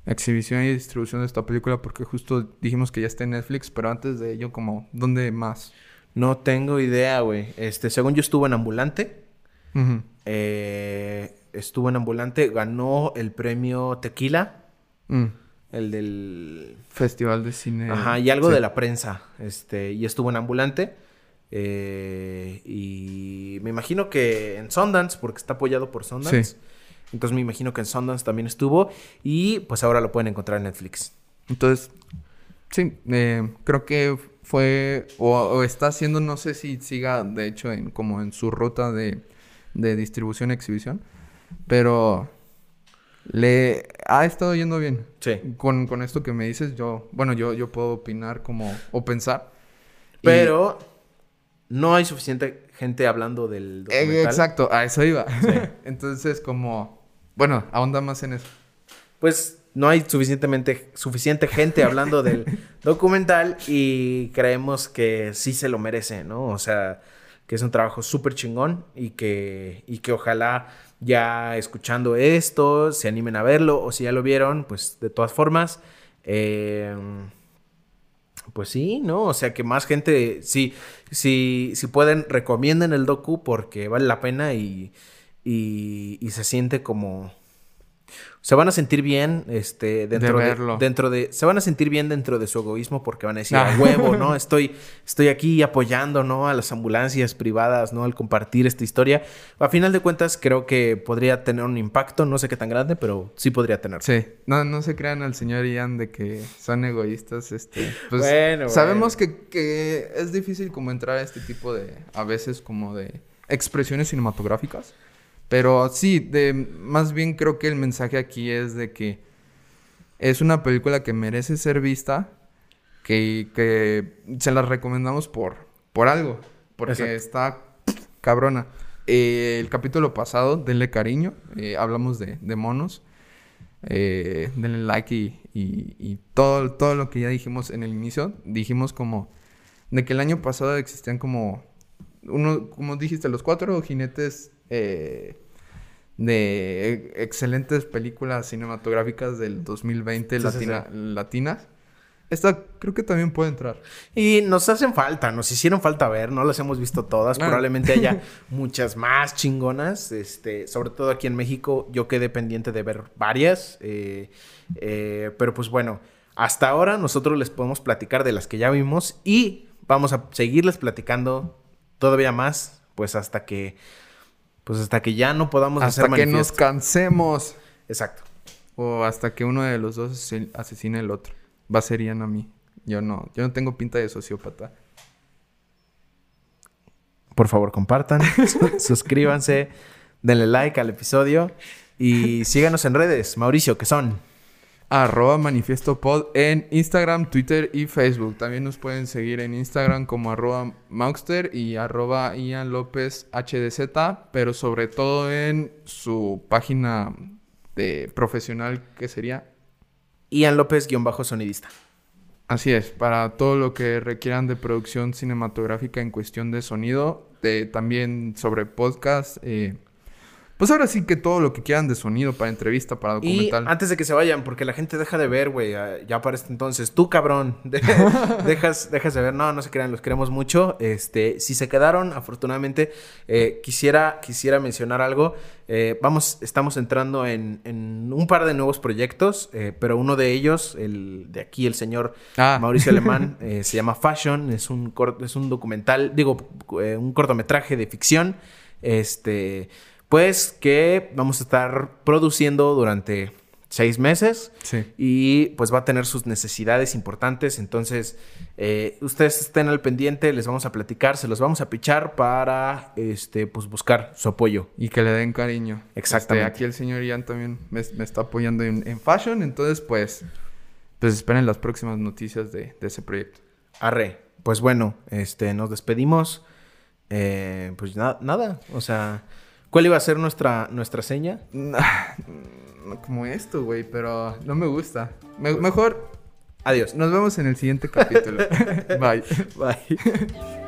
exhibición y distribución de esta película, porque justo dijimos que ya está en Netflix, pero antes de ello, como, ¿dónde más? No tengo idea, güey. Este, según yo estuvo en ambulante. Eh, estuvo en Ambulante, ganó el premio Tequila, Mm. el del... Festival de cine. Ajá, y algo Sí. de la prensa, este, y estuvo en Ambulante. eh, y me imagino que en Sundance, porque está apoyado por Sundance. Sí. Entonces me imagino que en Sundance también estuvo. Y pues ahora lo pueden encontrar en Netflix. Entonces, sí, eh, creo que fue o, o está haciendo, no sé si siga, de hecho, en, como en su ruta de, de distribución y exhibición, pero le ha estado yendo bien. Sí. Con, con esto que me dices, yo, bueno, yo, yo puedo opinar como, o pensar. Y- Pero no hay suficiente gente hablando del Eh, documental. exacto, a eso iba. Entonces, como, bueno, ahonda más en eso. Pues no hay suficientemente suficiente gente hablando del documental y creemos que sí se lo merece, ¿no? O sea, que es un trabajo súper chingón y que, y que ojalá ya escuchando esto se animen a verlo o si ya lo vieron, pues de todas formas, eh, pues sí, ¿no? O sea, que más gente, sí, sí, si pueden, recomienden el docu porque vale la pena y, y, y se siente como... Se van a sentir bien, este, dentro de, verlo. dentro de, se van a sentir bien dentro de su egoísmo porque van a decir, Ah. a huevo, ¿no? Estoy, estoy aquí apoyando, ¿no? A las ambulancias privadas, ¿no? Al compartir esta historia. A final de cuentas, creo que podría tener un impacto, no sé qué tan grande, pero sí podría tener. Sí, no, no se crean al señor Ian de que son egoístas, este, pues Bueno, sabemos que, que es difícil como entrar a este tipo de, a veces como de expresiones cinematográficas, pero sí, de, más bien creo que el mensaje aquí es de que es una película que merece ser vista, que, que se la recomendamos por, por algo, porque Exacto. está cabrona. Eh, el capítulo pasado, denle cariño, eh, hablamos de, de monos. Eh, denle like y, y- y todo, todo lo que ya dijimos en el inicio. Dijimos como de que el año pasado existían como, uno, como dijiste, los cuatro jinetes eh, de excelentes películas cinematográficas del 2020 Sí, sí, latina- latinas. Esta creo que también puede entrar. Y nos hacen falta, nos hicieron falta ver, no las hemos visto todas, Claro. probablemente haya muchas más chingonas, este, sobre todo aquí en México, yo quedé pendiente de ver varias, eh, eh, pero pues bueno, hasta ahora nosotros les podemos platicar de las que ya vimos y vamos a seguirles platicando todavía más, pues hasta que, pues hasta que ya no podamos Hasta hacer que nos cansemos. Exacto. O hasta que uno de los dos asesin- asesine al otro. Va a ser Ian a mí. Yo no, yo no tengo pinta de sociópata. Por favor, compartan, su- suscríbanse, denle like al episodio y síganos en redes, Mauricio, que son. Arroba Manifiesto Pod en Instagram, Twitter y Facebook. También nos pueden seguir en Instagram como arroba Mauxter y arroba Ian López HDZ, pero sobre todo en su página de profesional que sería. Ian López, guion bajo sonidista. Así es, para todo lo que requieran de producción cinematográfica en cuestión de sonido, de, también sobre podcast. eh, pues ahora sí que todo lo que quieran de sonido para entrevista, para Y documental. antes de que se vayan, porque la gente deja de ver, güey, ah, ya para este entonces, tú cabrón, de- dejas, dejas de ver, no, no se crean, los queremos mucho. Este, si se quedaron, afortunadamente, eh, quisiera, quisiera mencionar algo. Eh, vamos, estamos entrando en, en un par de nuevos proyectos, eh, pero uno de ellos, el de aquí, el señor Ah. Mauricio Alemán, eh, se llama Fashion, es un, cor- es un documental, digo, eh, un cortometraje de ficción, este, pues que vamos a estar produciendo durante seis meses Sí. y pues va a tener sus necesidades importantes, entonces eh, ustedes estén al pendiente, les vamos a platicar, se los vamos a pichar para, este, pues buscar su apoyo. Y que le den cariño. Exactamente. Este, aquí el señor Ian también me, me está apoyando en, en fashion. Entonces, pues, pues esperen las próximas noticias de, de ese proyecto. Arre, pues bueno, este, nos despedimos. Eh, pues na- nada, o sea, ¿cuál iba a ser nuestra, nuestra seña? No como esto, güey, pero no me gusta. Me- mejor Adiós. nos vemos en el siguiente capítulo. Bye. Bye.